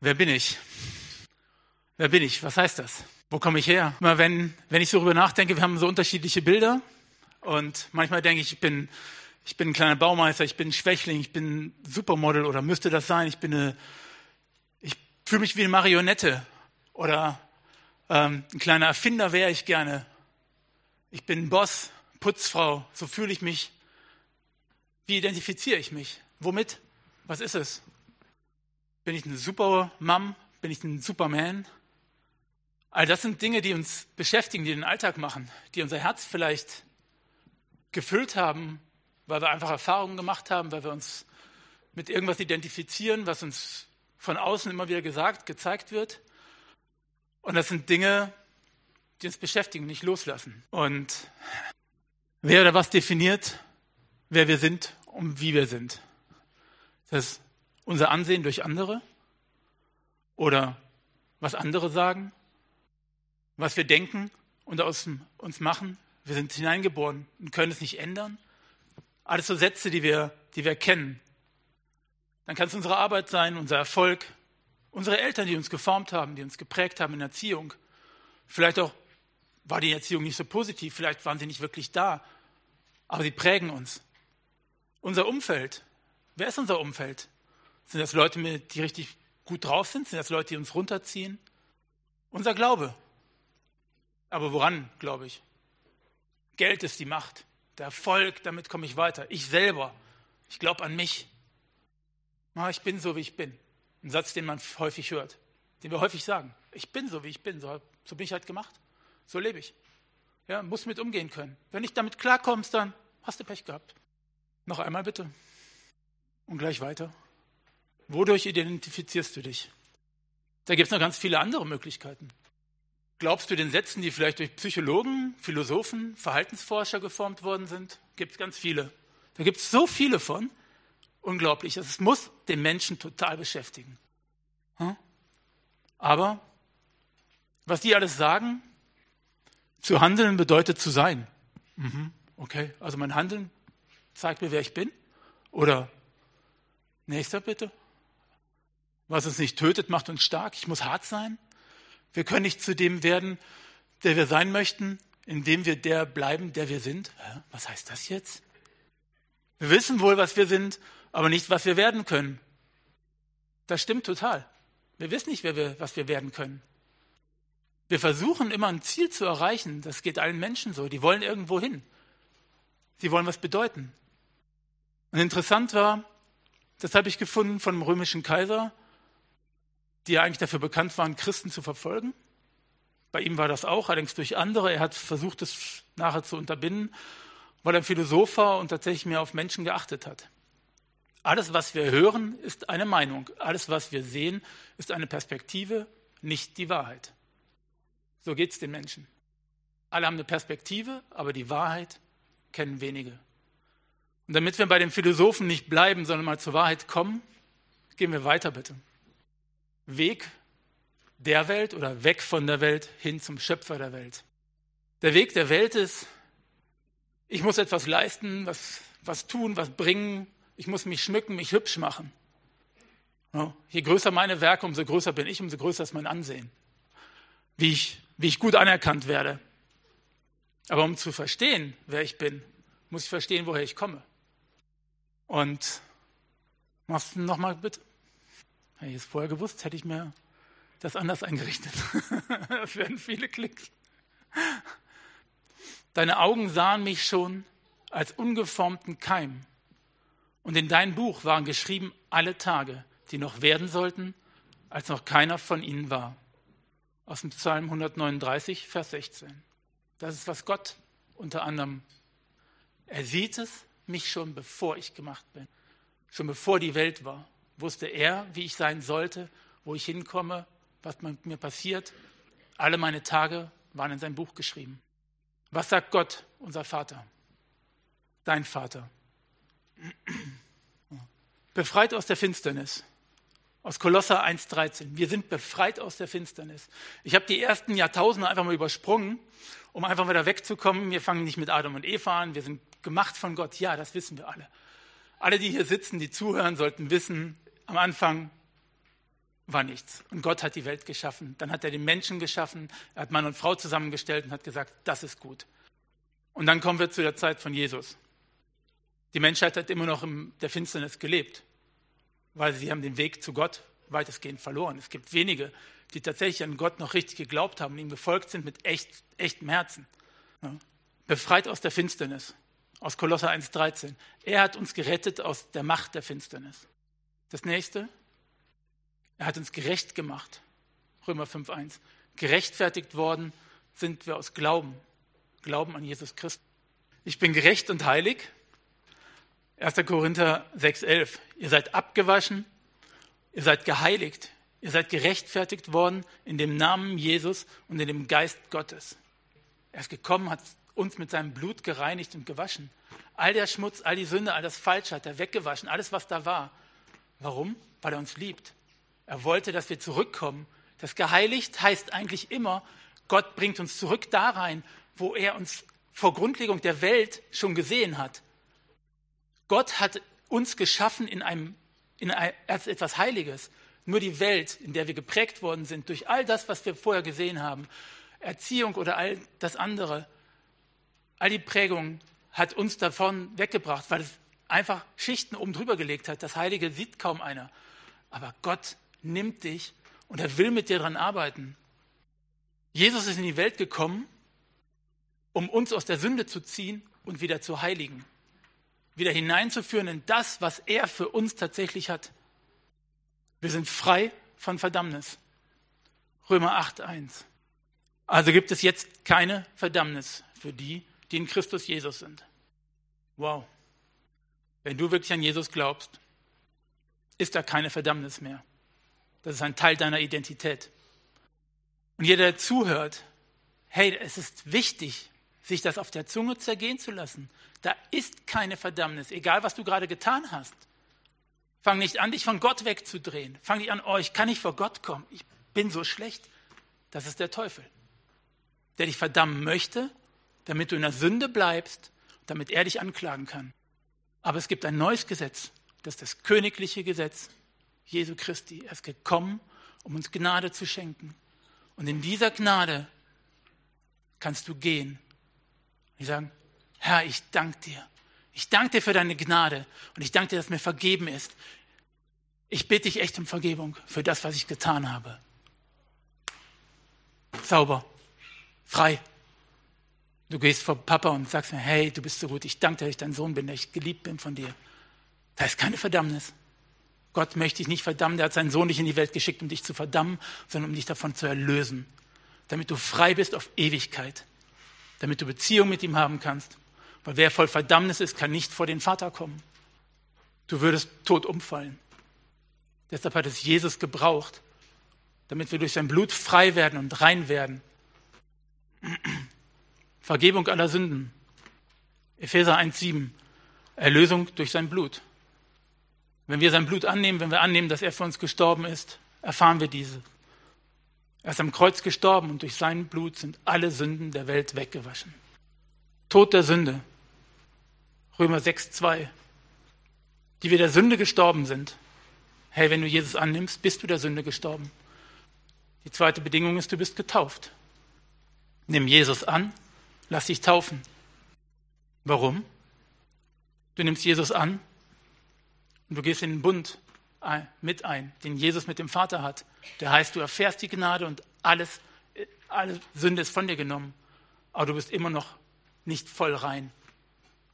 Wer bin ich? Wer bin ich? Was heißt das? Wo komme ich her? Immer wenn, wenn ich so darüber nachdenke, wir haben so unterschiedliche Bilder und manchmal denke ich, ich bin, ich bin ein kleiner Baumeister, ich bin ein Schwächling, ich bin ein Supermodel oder müsste das sein, ich bin eine, ich fühle mich wie eine Marionette oder ähm, ein kleiner Erfinder wäre ich gerne. Ich bin ein Boss, Putzfrau, so fühle ich mich. Wie identifiziere ich mich? Womit? Was ist es? Bin ich eine Supermom? Bin ich ein Superman? All das sind Dinge, die uns beschäftigen, die den Alltag machen, die unser Herz vielleicht gefüllt haben, weil wir einfach Erfahrungen gemacht haben, weil wir uns mit irgendwas identifizieren, was uns von außen immer wieder gesagt, gezeigt wird. Und das sind Dinge, die uns beschäftigen, nicht loslassen. Und wer oder was definiert, wer wir sind und wie wir sind? Das unser Ansehen durch andere oder was andere sagen, was wir denken und aus uns machen. Wir sind hineingeboren und können es nicht ändern. Alles so Sätze, die wir, die wir kennen. Dann kann es unsere Arbeit sein, unser Erfolg, unsere Eltern, die uns geformt haben, die uns geprägt haben in Erziehung. Vielleicht auch war die Erziehung nicht so positiv, vielleicht waren sie nicht wirklich da, aber sie prägen uns. Unser Umfeld. Wer ist unser Umfeld? Sind das Leute, die richtig gut drauf sind? Sind das Leute, die uns runterziehen? Unser Glaube. Aber woran, glaube ich? Geld ist die Macht. Der Erfolg, damit komme ich weiter. Ich selber. Ich glaube an mich. ich bin so, wie ich bin. Ein Satz, den man häufig hört, den wir häufig sagen. Ich bin so, wie ich bin. So, so bin ich halt gemacht. So lebe ich. Ja, muss mit umgehen können. Wenn nicht damit klarkommst, dann hast du Pech gehabt. Noch einmal bitte. Und gleich weiter. Wodurch identifizierst du dich? Da gibt es noch ganz viele andere Möglichkeiten. Glaubst du den Sätzen, die vielleicht durch Psychologen, Philosophen, Verhaltensforscher geformt worden sind? Gibt es ganz viele. Da gibt es so viele von. Unglaublich. Es muss den Menschen total beschäftigen. Hm? Aber was die alles sagen, zu handeln bedeutet zu sein. Mhm, okay, also mein Handeln zeigt mir, wer ich bin. Oder nächster bitte. Was uns nicht tötet, macht uns stark. Ich muss hart sein. Wir können nicht zu dem werden, der wir sein möchten, indem wir der bleiben, der wir sind. Was heißt das jetzt? Wir wissen wohl, was wir sind, aber nicht, was wir werden können. Das stimmt total. Wir wissen nicht, wir, was wir werden können. Wir versuchen immer ein Ziel zu erreichen. Das geht allen Menschen so. Die wollen irgendwo hin. Sie wollen was bedeuten. Und interessant war, das habe ich gefunden von dem römischen Kaiser, die ja eigentlich dafür bekannt waren, Christen zu verfolgen. Bei ihm war das auch, allerdings durch andere. Er hat versucht, es nachher zu unterbinden, weil er ein Philosoph war und tatsächlich mehr auf Menschen geachtet hat. Alles, was wir hören, ist eine Meinung. Alles, was wir sehen, ist eine Perspektive, nicht die Wahrheit. So geht es den Menschen. Alle haben eine Perspektive, aber die Wahrheit kennen wenige. Und damit wir bei den Philosophen nicht bleiben, sondern mal zur Wahrheit kommen, gehen wir weiter bitte. Weg der Welt oder weg von der Welt hin zum Schöpfer der Welt. Der Weg der Welt ist, ich muss etwas leisten, was, was tun, was bringen, ich muss mich schmücken, mich hübsch machen. Je größer meine Werke, umso größer bin ich, umso größer ist mein Ansehen. Wie ich, wie ich gut anerkannt werde. Aber um zu verstehen, wer ich bin, muss ich verstehen, woher ich komme. Und machst du nochmal bitte? Hätte ich es vorher gewusst, hätte ich mir das anders eingerichtet. das werden viele Klicks. Deine Augen sahen mich schon als ungeformten Keim. Und in dein Buch waren geschrieben alle Tage, die noch werden sollten, als noch keiner von ihnen war. Aus dem Psalm 139, Vers 16. Das ist, was Gott unter anderem, er sieht es mich schon bevor ich gemacht bin, schon bevor die Welt war wusste er, wie ich sein sollte, wo ich hinkomme, was mit mir passiert. Alle meine Tage waren in sein Buch geschrieben. Was sagt Gott, unser Vater? Dein Vater. Befreit aus der Finsternis. Aus Kolosser 1,13. Wir sind befreit aus der Finsternis. Ich habe die ersten Jahrtausende einfach mal übersprungen, um einfach wieder wegzukommen. Wir fangen nicht mit Adam und Eva an. Wir sind gemacht von Gott. Ja, das wissen wir alle. Alle, die hier sitzen, die zuhören, sollten wissen, am Anfang war nichts. Und Gott hat die Welt geschaffen. Dann hat er den Menschen geschaffen, er hat Mann und Frau zusammengestellt und hat gesagt, das ist gut. Und dann kommen wir zu der Zeit von Jesus. Die Menschheit hat immer noch in der Finsternis gelebt, weil sie haben den Weg zu Gott weitestgehend verloren. Es gibt wenige, die tatsächlich an Gott noch richtig geglaubt haben und ihm gefolgt sind mit echt, echtem Herzen. Befreit aus der Finsternis, aus Kolosser 1,13. Er hat uns gerettet aus der Macht der Finsternis. Das nächste, er hat uns gerecht gemacht. Römer 5,1. Gerechtfertigt worden sind wir aus Glauben. Glauben an Jesus Christus. Ich bin gerecht und heilig. 1. Korinther 6,11. Ihr seid abgewaschen, ihr seid geheiligt, ihr seid gerechtfertigt worden in dem Namen Jesus und in dem Geist Gottes. Er ist gekommen, hat uns mit seinem Blut gereinigt und gewaschen. All der Schmutz, all die Sünde, all das Falsche hat er weggewaschen, alles, was da war. Warum? Weil er uns liebt. Er wollte, dass wir zurückkommen. Das geheiligt heißt eigentlich immer, Gott bringt uns zurück da rein, wo er uns vor Grundlegung der Welt schon gesehen hat. Gott hat uns geschaffen in einem, in einem, als etwas Heiliges. Nur die Welt, in der wir geprägt worden sind, durch all das, was wir vorher gesehen haben, Erziehung oder all das andere, all die Prägungen, hat uns davon weggebracht, weil es einfach Schichten oben drüber gelegt hat. Das Heilige sieht kaum einer. Aber Gott nimmt dich und er will mit dir daran arbeiten. Jesus ist in die Welt gekommen, um uns aus der Sünde zu ziehen und wieder zu heiligen. Wieder hineinzuführen in das, was er für uns tatsächlich hat. Wir sind frei von Verdammnis. Römer 8.1. Also gibt es jetzt keine Verdammnis für die, die in Christus Jesus sind. Wow. Wenn du wirklich an Jesus glaubst, ist da keine Verdammnis mehr. Das ist ein Teil deiner Identität. Und jeder, der zuhört, hey, es ist wichtig, sich das auf der Zunge zergehen zu lassen. Da ist keine Verdammnis, egal was du gerade getan hast. Fang nicht an, dich von Gott wegzudrehen. Fang nicht an, oh, ich kann nicht vor Gott kommen. Ich bin so schlecht. Das ist der Teufel, der dich verdammen möchte, damit du in der Sünde bleibst, damit er dich anklagen kann. Aber es gibt ein neues Gesetz, das ist das königliche Gesetz. Jesu Christi. Er ist gekommen, um uns Gnade zu schenken. Und in dieser Gnade kannst du gehen. Und sagen, Herr, ich danke dir. Ich danke dir für deine Gnade und ich danke dir, dass mir vergeben ist. Ich bitte dich echt um Vergebung für das, was ich getan habe. Sauber, frei. Du gehst vor Papa und sagst mir, hey, du bist so gut, ich danke dir, dass ich dein Sohn bin, dass ich geliebt bin von dir. Da ist keine Verdammnis. Gott möchte dich nicht verdammen, der hat seinen Sohn nicht in die Welt geschickt, um dich zu verdammen, sondern um dich davon zu erlösen, damit du frei bist auf Ewigkeit, damit du Beziehung mit ihm haben kannst. Weil wer voll Verdammnis ist, kann nicht vor den Vater kommen. Du würdest tot umfallen. Deshalb hat es Jesus gebraucht, damit wir durch sein Blut frei werden und rein werden. Vergebung aller Sünden. Epheser 1,7. Erlösung durch sein Blut. Wenn wir sein Blut annehmen, wenn wir annehmen, dass er für uns gestorben ist, erfahren wir diese. Er ist am Kreuz gestorben und durch sein Blut sind alle Sünden der Welt weggewaschen. Tod der Sünde. Römer 6, 2. Die wir der Sünde gestorben sind. Hey, wenn du Jesus annimmst, bist du der Sünde gestorben. Die zweite Bedingung ist, du bist getauft. Nimm Jesus an, lass dich taufen. Warum? Du nimmst Jesus an, und du gehst in den Bund mit ein, den Jesus mit dem Vater hat. Der heißt, du erfährst die Gnade und alles, alle Sünde ist von dir genommen. Aber du bist immer noch nicht voll rein.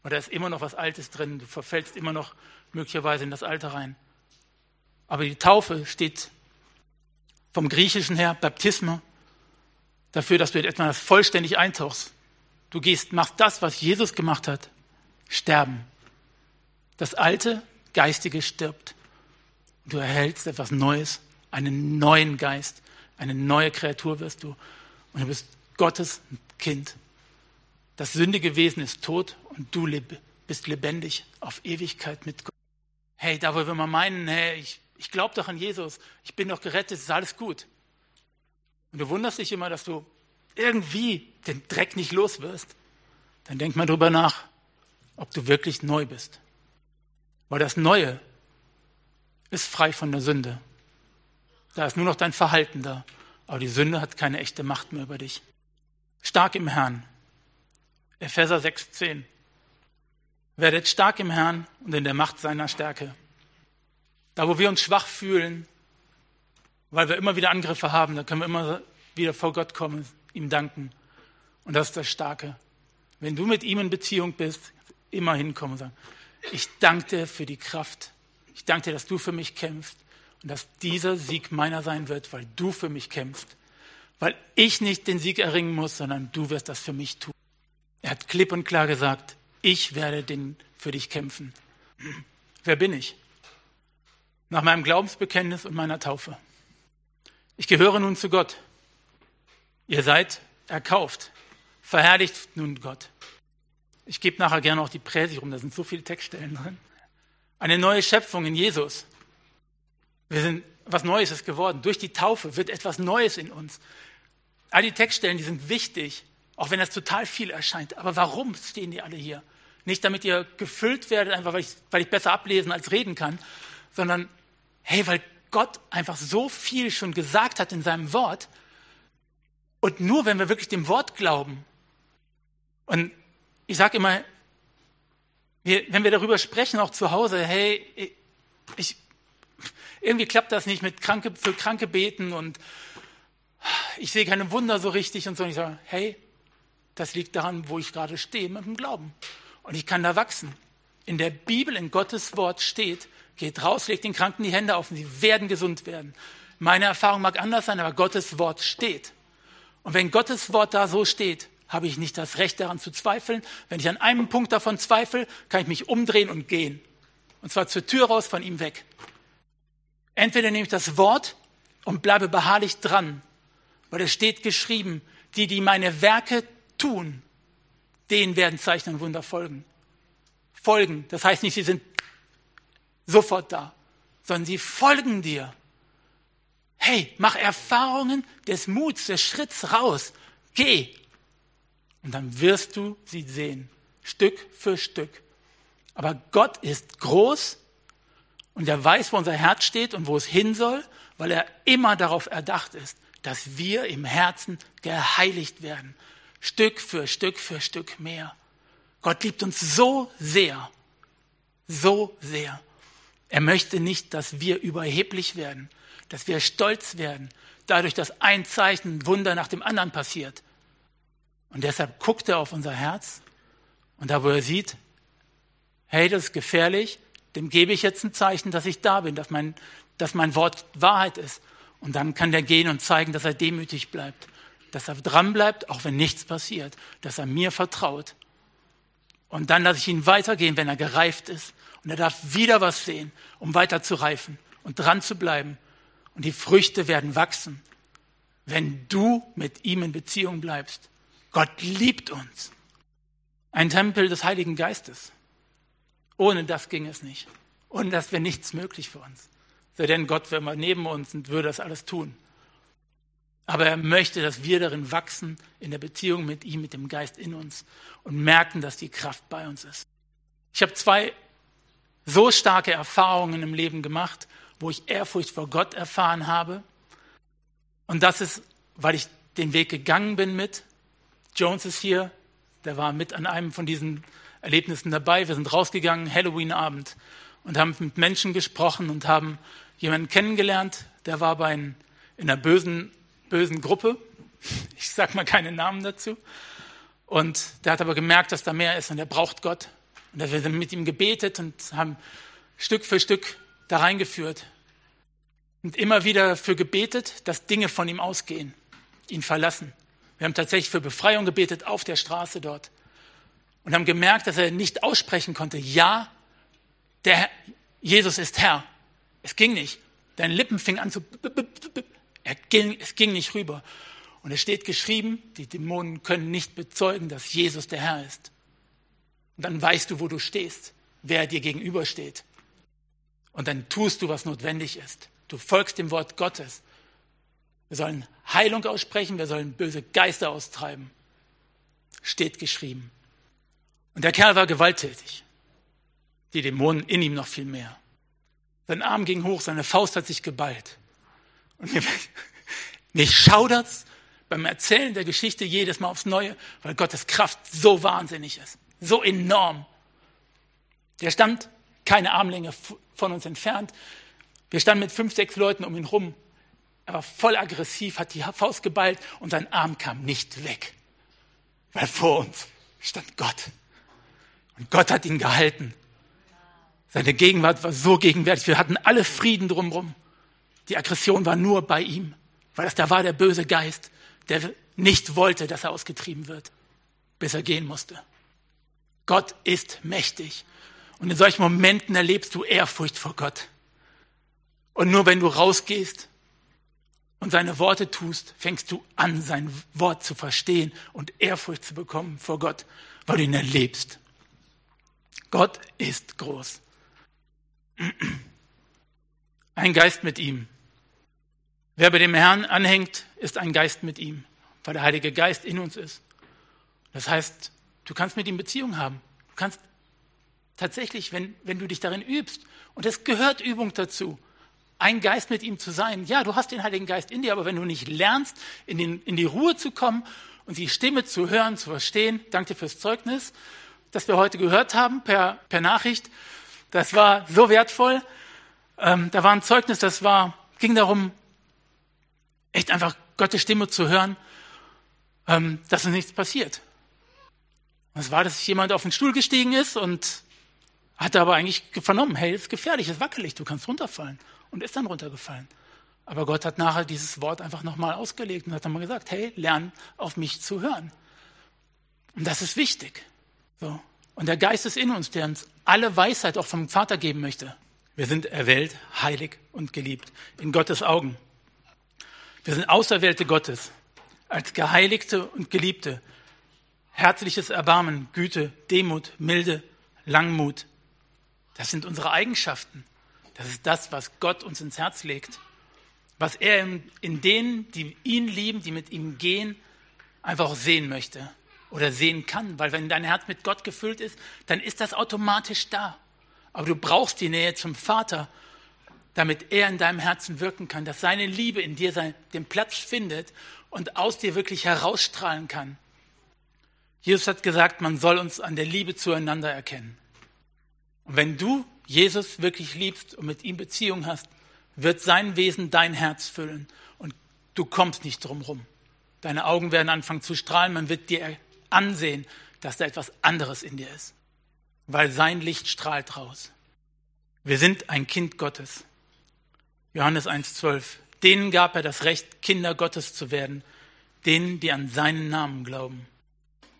Oder ist immer noch was Altes drin. Du verfällst immer noch möglicherweise in das Alte rein. Aber die Taufe steht vom Griechischen her, Baptisme, dafür, dass du etwas vollständig eintauchst. Du gehst, machst das, was Jesus gemacht hat. Sterben. Das Alte Geistige stirbt. Du erhältst etwas Neues, einen neuen Geist, eine neue Kreatur wirst du. Und du bist Gottes Kind. Das sündige Wesen ist tot und du bist lebendig auf Ewigkeit mit Gott. Hey, da wo wir mal meinen, hey, ich, ich glaube doch an Jesus, ich bin doch gerettet, ist alles gut. Und du wunderst dich immer, dass du irgendwie den Dreck nicht los wirst. Dann denk mal drüber nach, ob du wirklich neu bist. Weil das Neue ist frei von der Sünde. Da ist nur noch dein Verhalten da. Aber die Sünde hat keine echte Macht mehr über dich. Stark im Herrn. Epheser 6,10. Werdet stark im Herrn und in der Macht seiner Stärke. Da, wo wir uns schwach fühlen, weil wir immer wieder Angriffe haben, da können wir immer wieder vor Gott kommen, ihm danken. Und das ist das Starke. Wenn du mit ihm in Beziehung bist, immer hinkommen und sagen, ich danke dir für die Kraft. Ich danke dir, dass du für mich kämpfst und dass dieser Sieg meiner sein wird, weil du für mich kämpfst. Weil ich nicht den Sieg erringen muss, sondern du wirst das für mich tun. Er hat klipp und klar gesagt, ich werde den für dich kämpfen. Wer bin ich? Nach meinem Glaubensbekenntnis und meiner Taufe. Ich gehöre nun zu Gott. Ihr seid erkauft. Verherrlicht nun Gott. Ich gebe nachher gerne auch die Präsi rum, da sind so viele Textstellen drin. Eine neue Schöpfung in Jesus. Wir sind, was Neues ist geworden. Durch die Taufe wird etwas Neues in uns. All die Textstellen, die sind wichtig, auch wenn das total viel erscheint. Aber warum stehen die alle hier? Nicht damit ihr gefüllt werdet, einfach weil ich, weil ich besser ablesen als reden kann, sondern hey, weil Gott einfach so viel schon gesagt hat in seinem Wort. Und nur wenn wir wirklich dem Wort glauben, und ich sage immer, wir, wenn wir darüber sprechen, auch zu Hause, hey, ich, irgendwie klappt das nicht mit Kranke, für Kranke beten und ich sehe keine Wunder so richtig und so. Und ich sage, hey, das liegt daran, wo ich gerade stehe mit dem Glauben. Und ich kann da wachsen. In der Bibel, in Gottes Wort steht, geht raus, legt den Kranken die Hände auf und sie werden gesund werden. Meine Erfahrung mag anders sein, aber Gottes Wort steht. Und wenn Gottes Wort da so steht, habe ich nicht das Recht daran zu zweifeln. Wenn ich an einem Punkt davon zweifle, kann ich mich umdrehen und gehen. Und zwar zur Tür raus, von ihm weg. Entweder nehme ich das Wort und bleibe beharrlich dran, weil es steht geschrieben, die, die meine Werke tun, denen werden Zeichen und Wunder folgen. Folgen, das heißt nicht, sie sind sofort da, sondern sie folgen dir. Hey, mach Erfahrungen des Muts, des Schritts raus. Geh. Und dann wirst du sie sehen, Stück für Stück. Aber Gott ist groß und er weiß, wo unser Herz steht und wo es hin soll, weil er immer darauf erdacht ist, dass wir im Herzen geheiligt werden. Stück für Stück für Stück mehr. Gott liebt uns so sehr, so sehr. Er möchte nicht, dass wir überheblich werden, dass wir stolz werden, dadurch, dass ein Zeichen, Wunder nach dem anderen passiert. Und deshalb guckt er auf unser Herz und da, wo er sieht, hey, das ist gefährlich, dem gebe ich jetzt ein Zeichen, dass ich da bin, dass mein, dass mein Wort Wahrheit ist. Und dann kann der gehen und zeigen, dass er demütig bleibt dass er dranbleibt, auch wenn nichts passiert, dass er mir vertraut. Und dann lasse ich ihn weitergehen, wenn er gereift ist. Und er darf wieder was sehen, um weiter zu reifen und dran zu bleiben. Und die Früchte werden wachsen, wenn du mit ihm in Beziehung bleibst. Gott liebt uns. Ein Tempel des Heiligen Geistes. Ohne das ging es nicht. Ohne das wäre nichts möglich für uns. Sei denn Gott wäre mal neben uns und würde das alles tun. Aber er möchte, dass wir darin wachsen, in der Beziehung mit ihm, mit dem Geist in uns und merken, dass die Kraft bei uns ist. Ich habe zwei so starke Erfahrungen im Leben gemacht, wo ich Ehrfurcht vor Gott erfahren habe. Und das ist, weil ich den Weg gegangen bin mit. Jones ist hier, der war mit an einem von diesen Erlebnissen dabei. Wir sind rausgegangen, Halloween-Abend, und haben mit Menschen gesprochen und haben jemanden kennengelernt, der war bei in einer bösen bösen Gruppe. Ich sage mal keine Namen dazu. Und der hat aber gemerkt, dass da mehr ist und er braucht Gott. Und wir sind mit ihm gebetet und haben Stück für Stück da reingeführt. Und immer wieder dafür gebetet, dass Dinge von ihm ausgehen, ihn verlassen. Wir haben tatsächlich für Befreiung gebetet auf der Straße dort. Und haben gemerkt, dass er nicht aussprechen konnte, ja, der Jesus ist Herr. Es ging nicht. Deine Lippen fingen an zu ging, es ging nicht rüber. Und es steht geschrieben, die Dämonen können nicht bezeugen, dass Jesus der Herr ist. Und dann weißt du, wo du stehst, wer dir gegenübersteht. Und dann tust du, was notwendig ist. Du folgst dem Wort Gottes. Wir sollen Heilung aussprechen, wir sollen böse Geister austreiben. Steht geschrieben. Und der Kerl war gewalttätig. Die Dämonen in ihm noch viel mehr. Sein Arm ging hoch, seine Faust hat sich geballt. Und mich schaudert's beim Erzählen der Geschichte jedes Mal aufs Neue, weil Gottes Kraft so wahnsinnig ist, so enorm. Der stand keine Armlänge von uns entfernt. Wir standen mit fünf, sechs Leuten um ihn rum. Er war voll aggressiv, hat die Faust geballt und sein Arm kam nicht weg. Weil vor uns stand Gott. Und Gott hat ihn gehalten. Seine Gegenwart war so gegenwärtig. Wir hatten alle Frieden drumherum. Die Aggression war nur bei ihm, weil das da war der böse Geist, der nicht wollte, dass er ausgetrieben wird, bis er gehen musste. Gott ist mächtig. Und in solchen Momenten erlebst du Ehrfurcht vor Gott. Und nur wenn du rausgehst und seine Worte tust, fängst du an, sein Wort zu verstehen und Ehrfurcht zu bekommen vor Gott, weil du ihn erlebst. Gott ist groß. Ein Geist mit ihm. Wer bei dem Herrn anhängt, ist ein Geist mit ihm, weil der Heilige Geist in uns ist. Das heißt, du kannst mit ihm Beziehung haben. Du kannst tatsächlich, wenn, wenn du dich darin übst, und es gehört Übung dazu, ein Geist mit ihm zu sein. Ja, du hast den Heiligen Geist in dir, aber wenn du nicht lernst, in, den, in die Ruhe zu kommen und die Stimme zu hören, zu verstehen, danke fürs Zeugnis, das wir heute gehört haben per, per Nachricht, das war so wertvoll. Ähm, da war ein Zeugnis, das war, ging darum, echt einfach Gottes Stimme zu hören, ähm, dass uns nichts passiert. Es war, dass jemand auf den Stuhl gestiegen ist und hatte aber eigentlich vernommen, hey, ist gefährlich, ist wackelig, du kannst runterfallen. Und ist dann runtergefallen. Aber Gott hat nachher dieses Wort einfach nochmal ausgelegt und hat nochmal gesagt, hey, lern auf mich zu hören. Und das ist wichtig. So. Und der Geist ist in uns, der uns alle Weisheit auch vom Vater geben möchte. Wir sind erwählt, heilig und geliebt in Gottes Augen. Wir sind Auserwählte Gottes, als Geheiligte und Geliebte. Herzliches Erbarmen, Güte, Demut, Milde, Langmut. Das sind unsere Eigenschaften. Das ist das, was Gott uns ins Herz legt. Was er in, in denen, die ihn lieben, die mit ihm gehen, einfach auch sehen möchte oder sehen kann. Weil wenn dein Herz mit Gott gefüllt ist, dann ist das automatisch da. Aber du brauchst die Nähe zum Vater, damit er in deinem Herzen wirken kann, dass seine Liebe in dir sein, den Platz findet und aus dir wirklich herausstrahlen kann. Jesus hat gesagt, man soll uns an der Liebe zueinander erkennen. Und wenn du Jesus wirklich liebst und mit ihm Beziehung hast, wird sein Wesen dein Herz füllen und du kommst nicht drum rum. Deine Augen werden anfangen zu strahlen, man wird dir ansehen, dass da etwas anderes in dir ist, weil sein Licht strahlt raus. Wir sind ein Kind Gottes. Johannes 1,12. Denen gab er das Recht, Kinder Gottes zu werden, denen, die an seinen Namen glauben.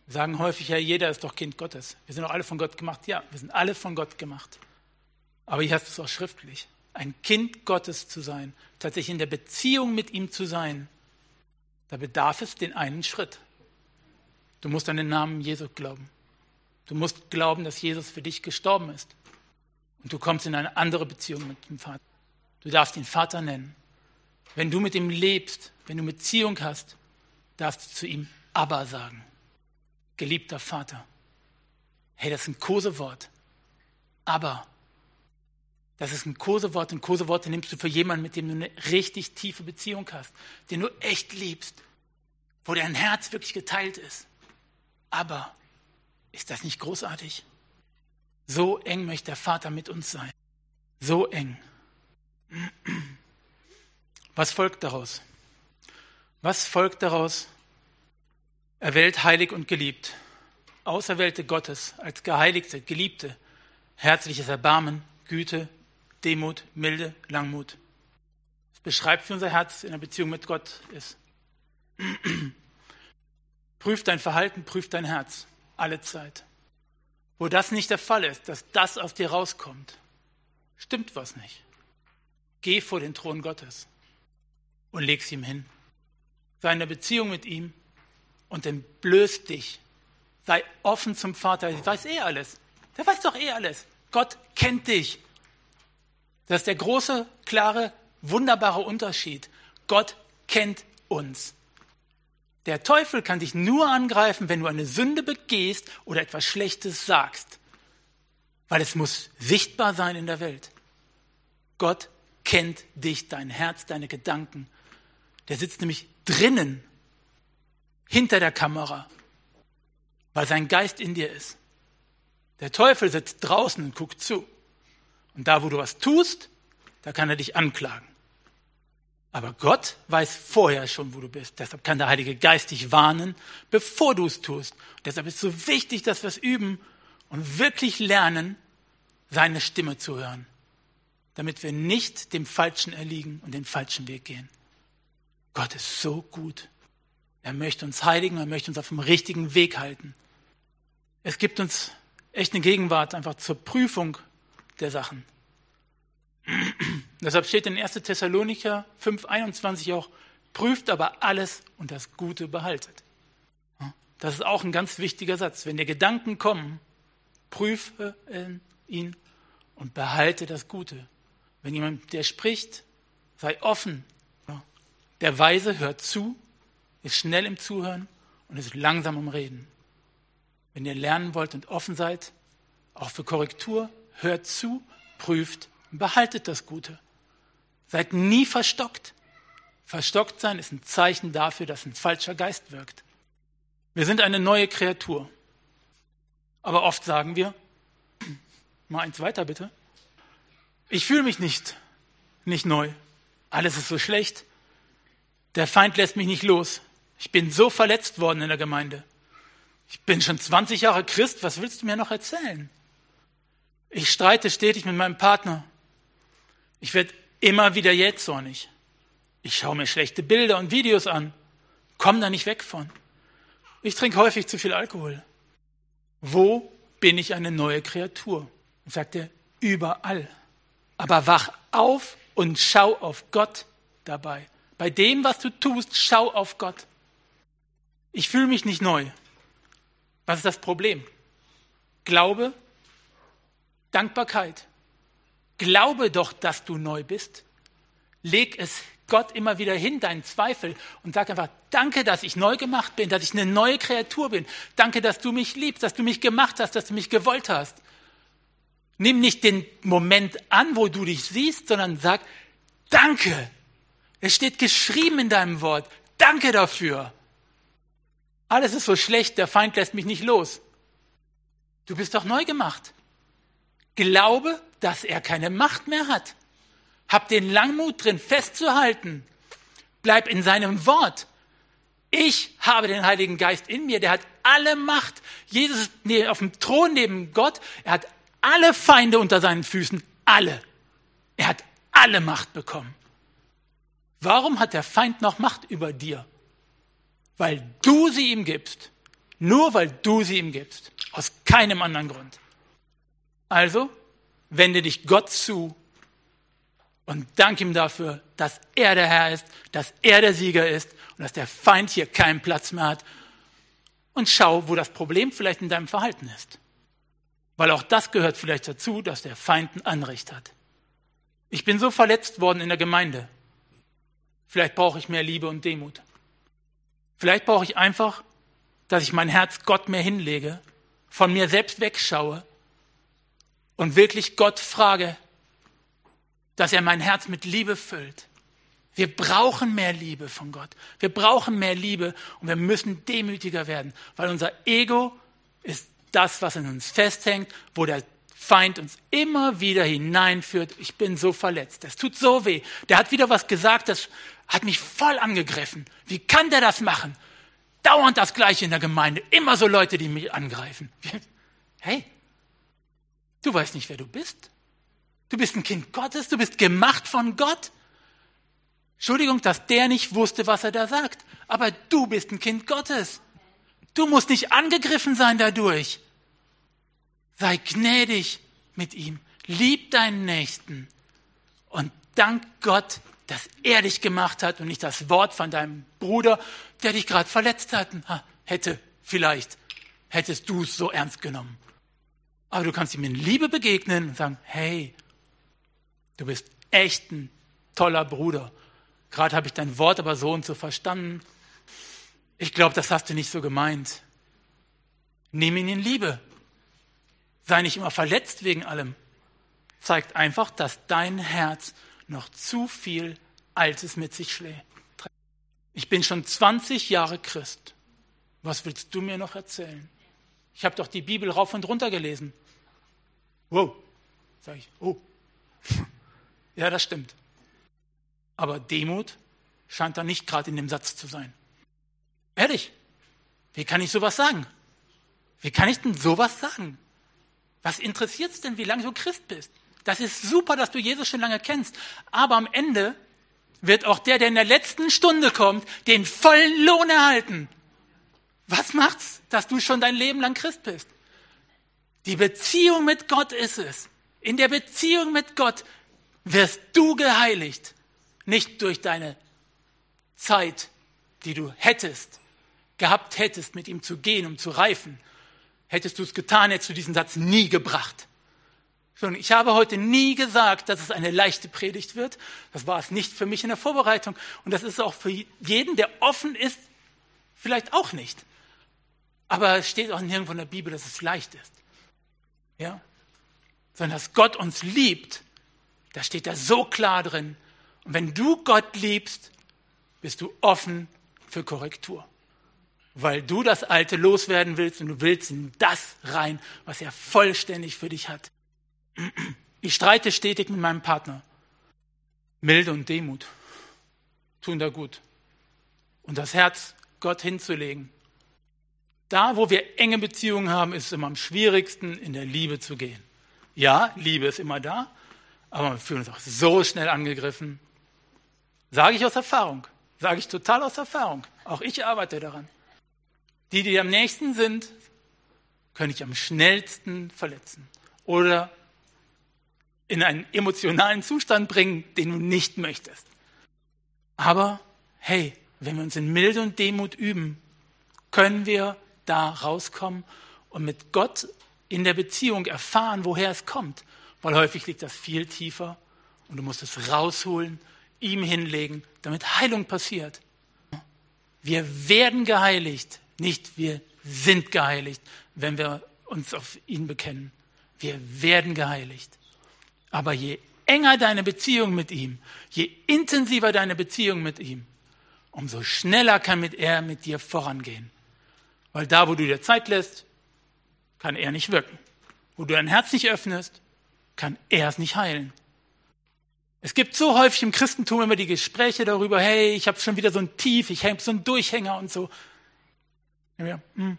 Sagen häufig, ja, jeder ist doch Kind Gottes. Wir sind doch alle von Gott gemacht. Ja, wir sind alle von Gott gemacht. Aber hier hast du es auch schriftlich. Ein Kind Gottes zu sein, tatsächlich in der Beziehung mit ihm zu sein, da bedarf es den einen Schritt. Du musst an den Namen Jesu glauben. Du musst glauben, dass Jesus für dich gestorben ist. Und du kommst in eine andere Beziehung mit dem Vater. Du darfst ihn Vater nennen. Wenn du mit ihm lebst, wenn du Beziehung hast, darfst du zu ihm Abba sagen. Geliebter Vater. Hey, das ist ein Kosewort. Aber das ist ein Kosewort. Ein Kosewort nimmst du für jemanden, mit dem du eine richtig tiefe Beziehung hast, den du echt liebst, wo dein Herz wirklich geteilt ist. Aber ist das nicht großartig? So eng möchte der Vater mit uns sein. So eng. Was folgt daraus? Was folgt daraus? Erwählt, heilig und geliebt. Auserwählte Gottes als Geheiligte, Geliebte. Herzliches Erbarmen, Güte, Demut, Milde, Langmut. Das beschreibt, wie unser Herz in der Beziehung mit Gott ist. prüf dein Verhalten, prüf dein Herz. Alle Zeit. Wo das nicht der Fall ist, dass das aus dir rauskommt, stimmt was nicht. Geh vor den Thron Gottes und leg's ihm hin. Sei in der Beziehung mit ihm und entblöß dich. Sei offen zum Vater. Der weiß eh alles. Der weiß doch eh alles. Gott kennt dich. Das ist der große, klare, wunderbare Unterschied. Gott kennt uns. Der Teufel kann dich nur angreifen, wenn du eine Sünde begehst oder etwas Schlechtes sagst. Weil es muss sichtbar sein in der Welt. Gott kennt dich, dein Herz, deine Gedanken. Der sitzt nämlich drinnen, hinter der Kamera, weil sein Geist in dir ist. Der Teufel sitzt draußen und guckt zu. Und da, wo du was tust, da kann er dich anklagen. Aber Gott weiß vorher schon, wo du bist. Deshalb kann der Heilige Geist dich warnen, bevor du es tust. Und deshalb ist es so wichtig, dass wir es üben und wirklich lernen, seine Stimme zu hören, damit wir nicht dem Falschen erliegen und den falschen Weg gehen. Gott ist so gut. Er möchte uns heiligen, er möchte uns auf dem richtigen Weg halten. Es gibt uns echt eine Gegenwart einfach zur Prüfung der Sachen. Deshalb steht in 1. Thessalonicher 5,21 auch, prüft aber alles und das Gute behaltet. Das ist auch ein ganz wichtiger Satz. Wenn dir Gedanken kommen, prüfe ihn und behalte das Gute. Wenn jemand, der spricht, sei offen. Der Weise hört zu, ist schnell im Zuhören und ist langsam im Reden. Wenn ihr lernen wollt und offen seid, auch für Korrektur, hört zu, prüft behaltet das Gute. Seid nie verstockt. Verstockt sein ist ein Zeichen dafür, dass ein falscher Geist wirkt. Wir sind eine neue Kreatur. Aber oft sagen wir, mal eins weiter bitte, ich fühle mich nicht, nicht neu. Alles ist so schlecht. Der Feind lässt mich nicht los. Ich bin so verletzt worden in der Gemeinde. Ich bin schon 20 Jahre Christ, was willst du mir noch erzählen? Ich streite stetig mit meinem Partner. Ich werde immer wieder jähzornig. Ich schaue mir schlechte Bilder und Videos an, komme da nicht weg von. Ich trinke häufig zu viel Alkohol. Wo bin ich eine neue Kreatur? Und sagt er, überall. Aber wach auf und schau auf Gott dabei. Bei dem, was du tust, schau auf Gott. Ich fühle mich nicht neu. Was ist das Problem? Glaube, Dankbarkeit. Glaube doch, dass du neu bist. Leg es Gott immer wieder hin, deinen Zweifel, und sag einfach, danke, dass ich neu gemacht bin, dass ich eine neue Kreatur bin. Danke, dass du mich liebst, dass du mich gemacht hast, dass du mich gewollt hast. Nimm nicht den Moment an, wo du dich siehst, sondern sag, danke. Es steht geschrieben in deinem Wort. Danke dafür. Alles ist so schlecht, der Feind lässt mich nicht los. Du bist doch neu gemacht. Glaube, dass er keine Macht mehr hat. Hab den Langmut drin festzuhalten. Bleib in seinem Wort. Ich habe den Heiligen Geist in mir, der hat alle Macht. Jesus ist auf dem Thron neben Gott. Er hat alle Feinde unter seinen Füßen. Alle. Er hat alle Macht bekommen. Warum hat der Feind noch Macht über dir? Weil du sie ihm gibst. Nur weil du sie ihm gibst. Aus keinem anderen Grund. Also wende dich Gott zu und dank ihm dafür, dass er der Herr ist, dass er der Sieger ist und dass der Feind hier keinen Platz mehr hat. Und schau, wo das Problem vielleicht in deinem Verhalten ist. Weil auch das gehört vielleicht dazu, dass der Feind ein Anrecht hat. Ich bin so verletzt worden in der Gemeinde. Vielleicht brauche ich mehr Liebe und Demut. Vielleicht brauche ich einfach, dass ich mein Herz Gott mehr hinlege, von mir selbst wegschaue und wirklich Gott frage, dass er mein Herz mit Liebe füllt. Wir brauchen mehr Liebe von Gott. Wir brauchen mehr Liebe und wir müssen demütiger werden, weil unser Ego ist das, was in uns festhängt, wo der Feind uns immer wieder hineinführt. Ich bin so verletzt. Das tut so weh. Der hat wieder was gesagt, das hat mich voll angegriffen. Wie kann der das machen? Dauernd das Gleiche in der Gemeinde. Immer so Leute, die mich angreifen. Hey, Du weißt nicht, wer du bist. Du bist ein Kind Gottes, du bist gemacht von Gott. Entschuldigung, dass der nicht wusste, was er da sagt. Aber du bist ein Kind Gottes. Du musst nicht angegriffen sein dadurch. Sei gnädig mit ihm. Lieb deinen Nächsten. Und dank Gott, dass er dich gemacht hat und nicht das Wort von deinem Bruder, der dich gerade verletzt hat. Hätte, vielleicht, hättest du es so ernst genommen. Aber du kannst ihm in Liebe begegnen und sagen, hey, du bist echt ein toller Bruder. Gerade habe ich dein Wort aber so und so verstanden. Ich glaube, das hast du nicht so gemeint. Nimm ihn in Liebe. Sei nicht immer verletzt wegen allem. Zeigt einfach, dass dein Herz noch zu viel Altes mit sich schlägt. Ich bin schon 20 Jahre Christ. Was willst du mir noch erzählen? Ich habe doch die Bibel rauf und runter gelesen. Wow, sage ich. Oh, ja, das stimmt. Aber Demut scheint da nicht gerade in dem Satz zu sein. Ehrlich, wie kann ich sowas sagen? Wie kann ich denn sowas sagen? Was interessiert es denn, wie lange du Christ bist? Das ist super, dass du Jesus schon lange kennst. Aber am Ende wird auch der, der in der letzten Stunde kommt, den vollen Lohn erhalten. Was macht's, dass du schon dein Leben lang Christ bist? Die Beziehung mit Gott ist es. In der Beziehung mit Gott wirst du geheiligt. Nicht durch deine Zeit, die du hättest, gehabt hättest, mit ihm zu gehen, um zu reifen. Hättest du es getan, hättest du diesen Satz nie gebracht. Ich habe heute nie gesagt, dass es eine leichte Predigt wird. Das war es nicht für mich in der Vorbereitung. Und das ist auch für jeden, der offen ist, vielleicht auch nicht. Aber es steht auch nirgendwo in der Bibel, dass es leicht ist. Ja? Sondern dass Gott uns liebt, da steht da so klar drin. Und wenn du Gott liebst, bist du offen für Korrektur. Weil du das Alte loswerden willst und du willst in das rein, was er vollständig für dich hat. Ich streite stetig mit meinem Partner. Milde und Demut tun da gut. Und das Herz Gott hinzulegen. Da, wo wir enge Beziehungen haben, ist es immer am schwierigsten, in der Liebe zu gehen. Ja, Liebe ist immer da, aber wir fühlen uns auch so schnell angegriffen. Sage ich aus Erfahrung. Sage ich total aus Erfahrung. Auch ich arbeite daran. Die, die am nächsten sind, können ich am schnellsten verletzen. Oder in einen emotionalen Zustand bringen, den du nicht möchtest. Aber hey, wenn wir uns in Milde und Demut üben, können wir da rauskommen und mit Gott in der Beziehung erfahren, woher es kommt. Weil häufig liegt das viel tiefer und du musst es rausholen, ihm hinlegen, damit Heilung passiert. Wir werden geheiligt, nicht wir sind geheiligt, wenn wir uns auf ihn bekennen. Wir werden geheiligt. Aber je enger deine Beziehung mit ihm, je intensiver deine Beziehung mit ihm, umso schneller kann mit er mit dir vorangehen. Weil da, wo du dir Zeit lässt, kann er nicht wirken. Wo du dein Herz nicht öffnest, kann er es nicht heilen. Es gibt so häufig im Christentum immer die Gespräche darüber, hey, ich habe schon wieder so ein Tief, ich habe so einen Durchhänger und so. Hm,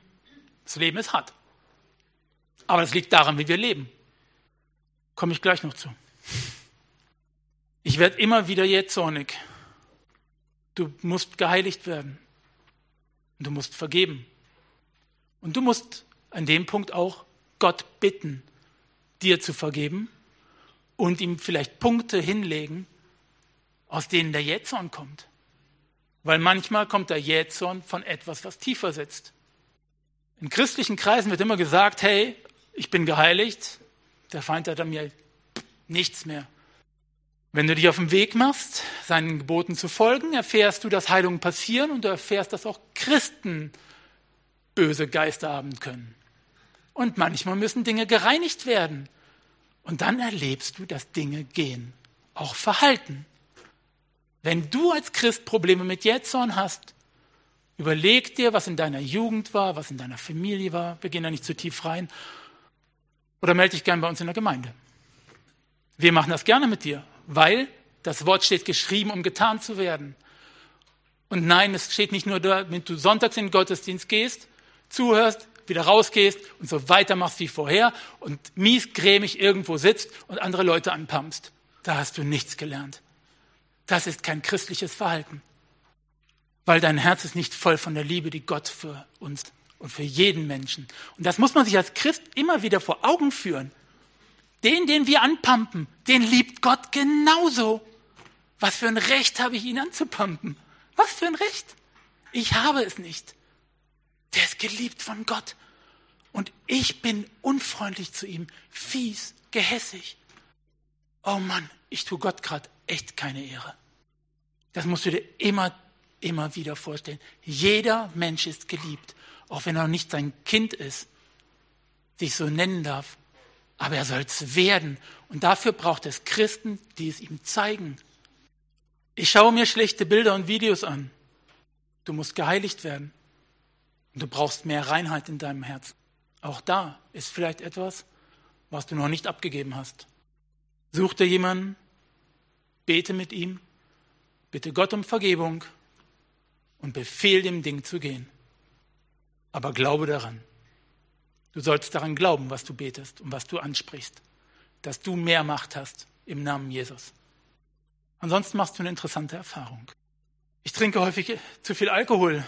das Leben ist hart. Aber es liegt daran, wie wir leben. Komme ich gleich noch zu. Ich werde immer wieder jähzornig. Du musst geheiligt werden. Du musst vergeben. Und du musst an dem Punkt auch Gott bitten, dir zu vergeben und ihm vielleicht Punkte hinlegen, aus denen der Jähzorn kommt. Weil manchmal kommt der Jähzorn von etwas, was tiefer sitzt. In christlichen Kreisen wird immer gesagt, hey, ich bin geheiligt, der Feind hat an mir nichts mehr. Wenn du dich auf den Weg machst, seinen Geboten zu folgen, erfährst du, dass Heilungen passieren und du erfährst, dass auch Christen böse Geister haben können. Und manchmal müssen Dinge gereinigt werden. Und dann erlebst du, dass Dinge gehen, auch Verhalten. Wenn du als Christ Probleme mit Jähzorn hast, überleg dir, was in deiner Jugend war, was in deiner Familie war. Wir gehen da nicht zu tief rein. Oder melde dich gern bei uns in der Gemeinde. Wir machen das gerne mit dir, weil das Wort steht geschrieben, um getan zu werden. Und nein, es steht nicht nur da, wenn du sonntags in den Gottesdienst gehst, zuhörst, wieder rausgehst und so weitermachst wie vorher und miesgrämig irgendwo sitzt und andere Leute anpumpst. Da hast du nichts gelernt. Das ist kein christliches Verhalten, weil dein Herz ist nicht voll von der Liebe, die Gott für uns und für jeden Menschen. Und das muss man sich als Christ immer wieder vor Augen führen. Den, den wir anpumpen, den liebt Gott genauso. Was für ein Recht habe ich ihn anzupumpen? Was für ein Recht? Ich habe es nicht. Der ist geliebt von Gott. Und ich bin unfreundlich zu ihm, fies, gehässig. Oh Mann, ich tue Gott gerade echt keine Ehre. Das musst du dir immer, immer wieder vorstellen. Jeder Mensch ist geliebt, auch wenn er nicht sein Kind ist, sich so nennen darf. aber er soll es werden. Und dafür braucht es Christen, die es ihm zeigen. Ich schaue mir schlechte Bilder und Videos an. Du musst geheiligt werden. Und du brauchst mehr Reinheit in deinem Herzen. Auch da ist vielleicht etwas, was du noch nicht abgegeben hast. Such dir jemanden, bete mit ihm, bitte Gott um Vergebung und befehl dem Ding zu gehen. Aber glaube daran. Du sollst daran glauben, was du betest und was du ansprichst, dass du mehr Macht hast im Namen Jesus. Ansonsten machst du eine interessante Erfahrung. Ich trinke häufig zu viel Alkohol.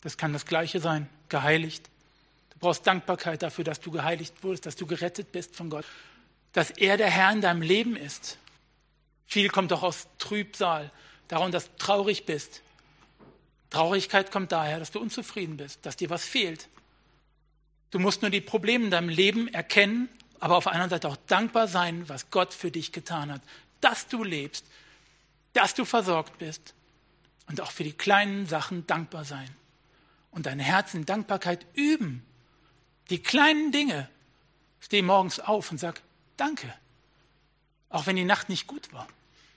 Das kann das Gleiche sein, geheiligt. Du brauchst Dankbarkeit dafür, dass du geheiligt wurdest, dass du gerettet bist von Gott, dass er der Herr in deinem Leben ist. Viel kommt auch aus Trübsal, darum, dass du traurig bist. Traurigkeit kommt daher, dass du unzufrieden bist, dass dir was fehlt. Du musst nur die Probleme in deinem Leben erkennen, aber auf der anderen Seite auch dankbar sein, was Gott für dich getan hat. Dass du lebst, dass du versorgt bist und auch für die kleinen Sachen dankbar sein. Und dein Herz in Dankbarkeit üben. Die kleinen Dinge. Steh morgens auf und sag Danke. Auch wenn die Nacht nicht gut war.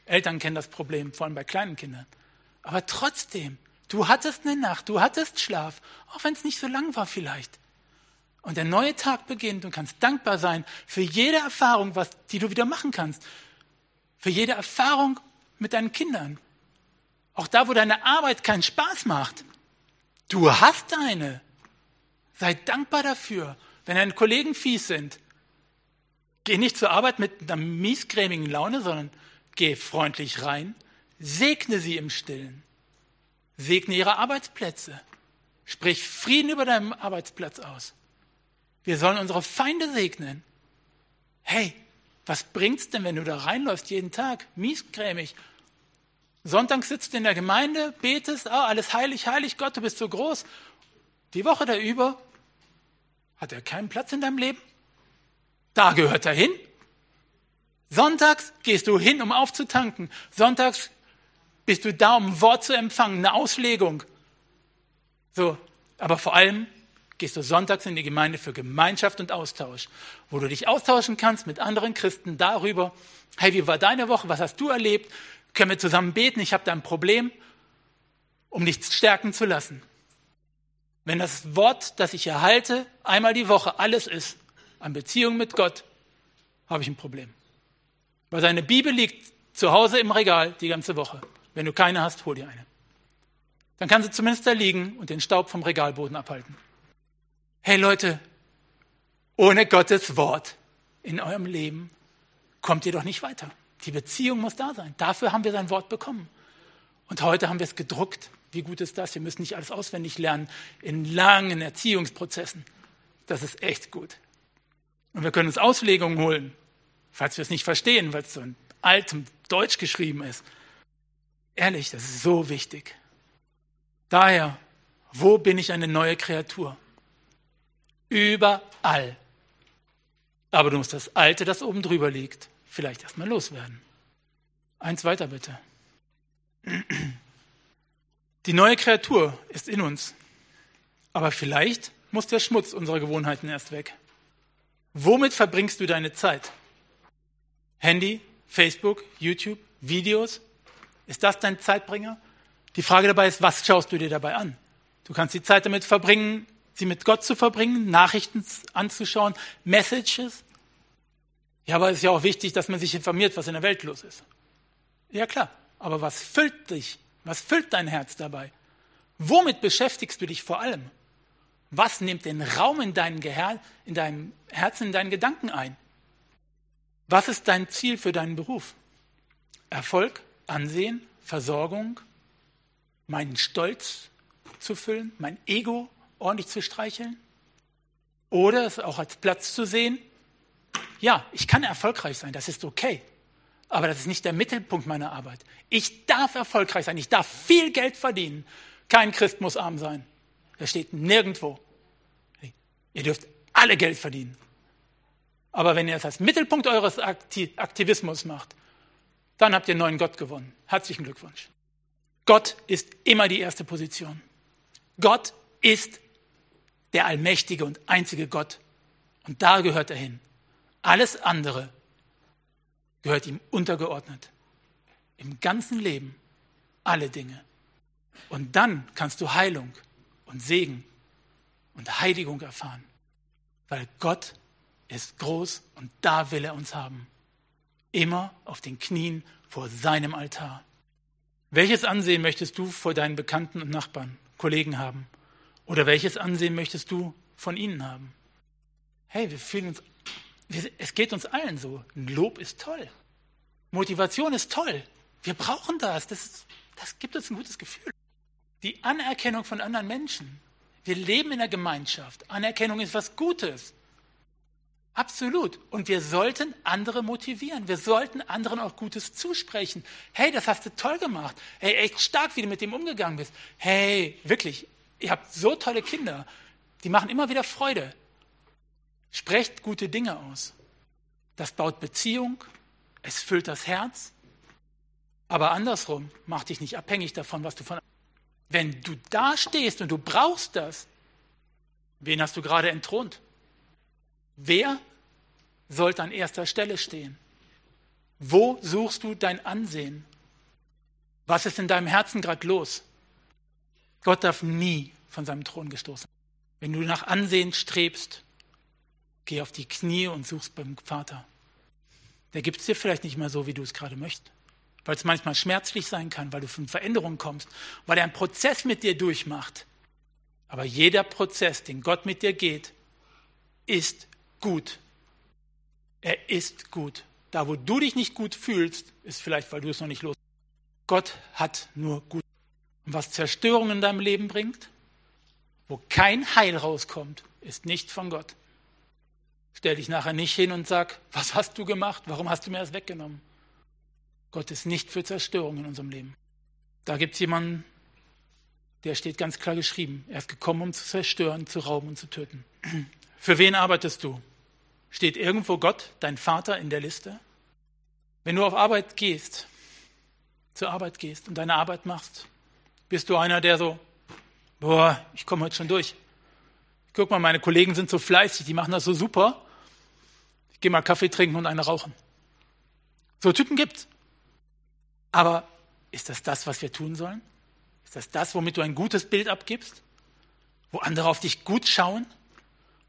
Eltern kennen das Problem, vor allem bei kleinen Kindern. Aber trotzdem, du hattest eine Nacht, du hattest Schlaf, auch wenn es nicht so lang war vielleicht. Und der neue Tag beginnt und kannst dankbar sein für jede Erfahrung, was, die du wieder machen kannst. Für jede Erfahrung mit deinen Kindern. Auch da, wo deine Arbeit keinen Spaß macht. Du hast eine. Sei dankbar dafür. Wenn deine Kollegen fies sind, geh nicht zur Arbeit mit einer miesgrämigen Laune, sondern geh freundlich rein. Segne sie im Stillen. Segne ihre Arbeitsplätze. Sprich Frieden über deinen Arbeitsplatz aus. Wir sollen unsere Feinde segnen. Hey, was bringt's denn, wenn du da reinläufst jeden Tag, miesgrämig? Sonntag sitzt du in der Gemeinde, betest, oh, alles heilig, heilig, Gott, du bist so groß. Die Woche da über hat er keinen Platz in deinem Leben? Da gehört er hin. Sonntags gehst du hin, um aufzutanken. Sonntags bist du da, um ein Wort zu empfangen, eine Auslegung. So, aber vor allem gehst du sonntags in die Gemeinde für Gemeinschaft und Austausch, wo du dich austauschen kannst mit anderen Christen darüber, hey, wie war deine Woche, was hast du erlebt, können wir zusammen beten, ich habe da ein Problem, um dich stärken zu lassen. Wenn das Wort, das ich erhalte, einmal die Woche alles ist, an Beziehung mit Gott, habe ich ein Problem. Weil seine Bibel liegt zu Hause im Regal die ganze Woche. Wenn du keine hast, hol dir eine. Dann kann sie zumindest da liegen und den Staub vom Regalboden abhalten. Hey Leute, ohne Gottes Wort in eurem Leben kommt ihr doch nicht weiter. Die Beziehung muss da sein. Dafür haben wir sein Wort bekommen. Und heute haben wir es gedruckt. Wie gut ist das? Wir müssen nicht alles auswendig lernen in langen Erziehungsprozessen. Das ist echt gut. Und wir können uns Auslegungen holen, falls wir es nicht verstehen, weil es so in altem Deutsch geschrieben ist. Ehrlich, das ist so wichtig. Daher, wo bin ich eine neue Kreatur? Überall. Aber du musst das Alte, das oben drüber liegt, vielleicht erstmal loswerden. Eins weiter bitte. Die neue Kreatur ist in uns. Aber vielleicht muss der Schmutz unserer Gewohnheiten erst weg. Womit verbringst du deine Zeit? Handy, Facebook, YouTube, Videos? Ist das dein Zeitbringer? Die Frage dabei ist, was schaust du dir dabei an? Du kannst die Zeit damit verbringen, sie mit Gott zu verbringen, Nachrichten anzuschauen, Messages. Ja, aber es ist ja auch wichtig, dass man sich informiert, was in der Welt los ist. Ja klar, aber was füllt dich? Was füllt dein Herz dabei? Womit beschäftigst du dich vor allem? Was nimmt den Raum in, deinem in deinem Herzen, in deinen Gedanken ein? Was ist dein Ziel für deinen Beruf? Erfolg, Ansehen, Versorgung, meinen Stolz zu füllen, mein Ego ordentlich zu streicheln? Oder es auch als Platz zu sehen, ja, ich kann erfolgreich sein, das ist okay. Aber das ist nicht der Mittelpunkt meiner Arbeit. Ich darf erfolgreich sein, ich darf viel Geld verdienen. Kein Christ muss arm sein. Das steht nirgendwo. Ihr dürft alle Geld verdienen. Aber wenn ihr es als Mittelpunkt eures Aktivismus macht, dann habt ihr einen neuen Gott gewonnen. Herzlichen Glückwunsch. Gott ist immer die erste Position. Gott ist der allmächtige und einzige Gott. Und da gehört er hin. Alles andere gehört ihm untergeordnet. Im ganzen Leben alle Dinge. Und dann kannst du Heilung und Segen und Heiligung erfahren, weil Gott ist groß und da will er uns haben. Immer auf den Knien vor seinem Altar. Welches Ansehen möchtest du vor deinen Bekannten und Nachbarn, Kollegen haben? Oder welches Ansehen möchtest du von ihnen haben? Hey, wir fühlen uns, es geht uns allen so. Lob ist toll. Motivation ist toll. Wir brauchen das. Das, das gibt uns ein gutes Gefühl. Die Anerkennung von anderen Menschen. Wir leben in der Gemeinschaft. Anerkennung ist was Gutes. Absolut. Und wir sollten andere motivieren. Wir sollten anderen auch Gutes zusprechen. Hey, das hast du toll gemacht. Hey, echt stark, wie du mit dem umgegangen bist. Hey, wirklich, ihr habt so tolle Kinder. Die machen immer wieder Freude. Sprecht gute Dinge aus. Das baut Beziehung. Es füllt das Herz. Aber andersrum, mach dich nicht abhängig davon, was du von. Wenn du da stehst und du brauchst das, wen hast du gerade entthront? Wer sollte an erster Stelle stehen? Wo suchst du dein Ansehen? Was ist in deinem Herzen gerade los? Gott darf nie von seinem Thron gestoßen. Wenn du nach Ansehen strebst, geh auf die Knie und suchst beim Vater. Der gibt es dir vielleicht nicht mehr so, wie du es gerade möchtest. Weil es manchmal schmerzlich sein kann, weil du von Veränderungen kommst, weil er einen Prozess mit dir durchmacht. Aber jeder Prozess, den Gott mit dir geht, ist gut. Er ist gut. Da, wo du dich nicht gut fühlst, ist vielleicht, weil du es noch nicht los. Gott hat nur gut. Und was Zerstörung in deinem Leben bringt, wo kein Heil rauskommt, ist nicht von Gott. Stell dich nachher nicht hin und sag, was hast du gemacht? Warum hast du mir das weggenommen? Gott ist nicht für Zerstörung in unserem Leben. Da gibt es jemanden, der steht ganz klar geschrieben. Er ist gekommen, um zu zerstören, zu rauben und zu töten. Für wen arbeitest du? Steht irgendwo Gott, dein Vater, in der Liste? Wenn du auf Arbeit gehst, zur Arbeit gehst und deine Arbeit machst, bist du einer, der so, boah, ich komme heute schon durch. Guck mal, meine Kollegen sind so fleißig, die machen das so super. Ich gehe mal Kaffee trinken und eine rauchen. So Typen gibt's. Aber ist das das, was wir tun sollen? Ist das das, womit du ein gutes Bild abgibst? Wo andere auf dich gut schauen?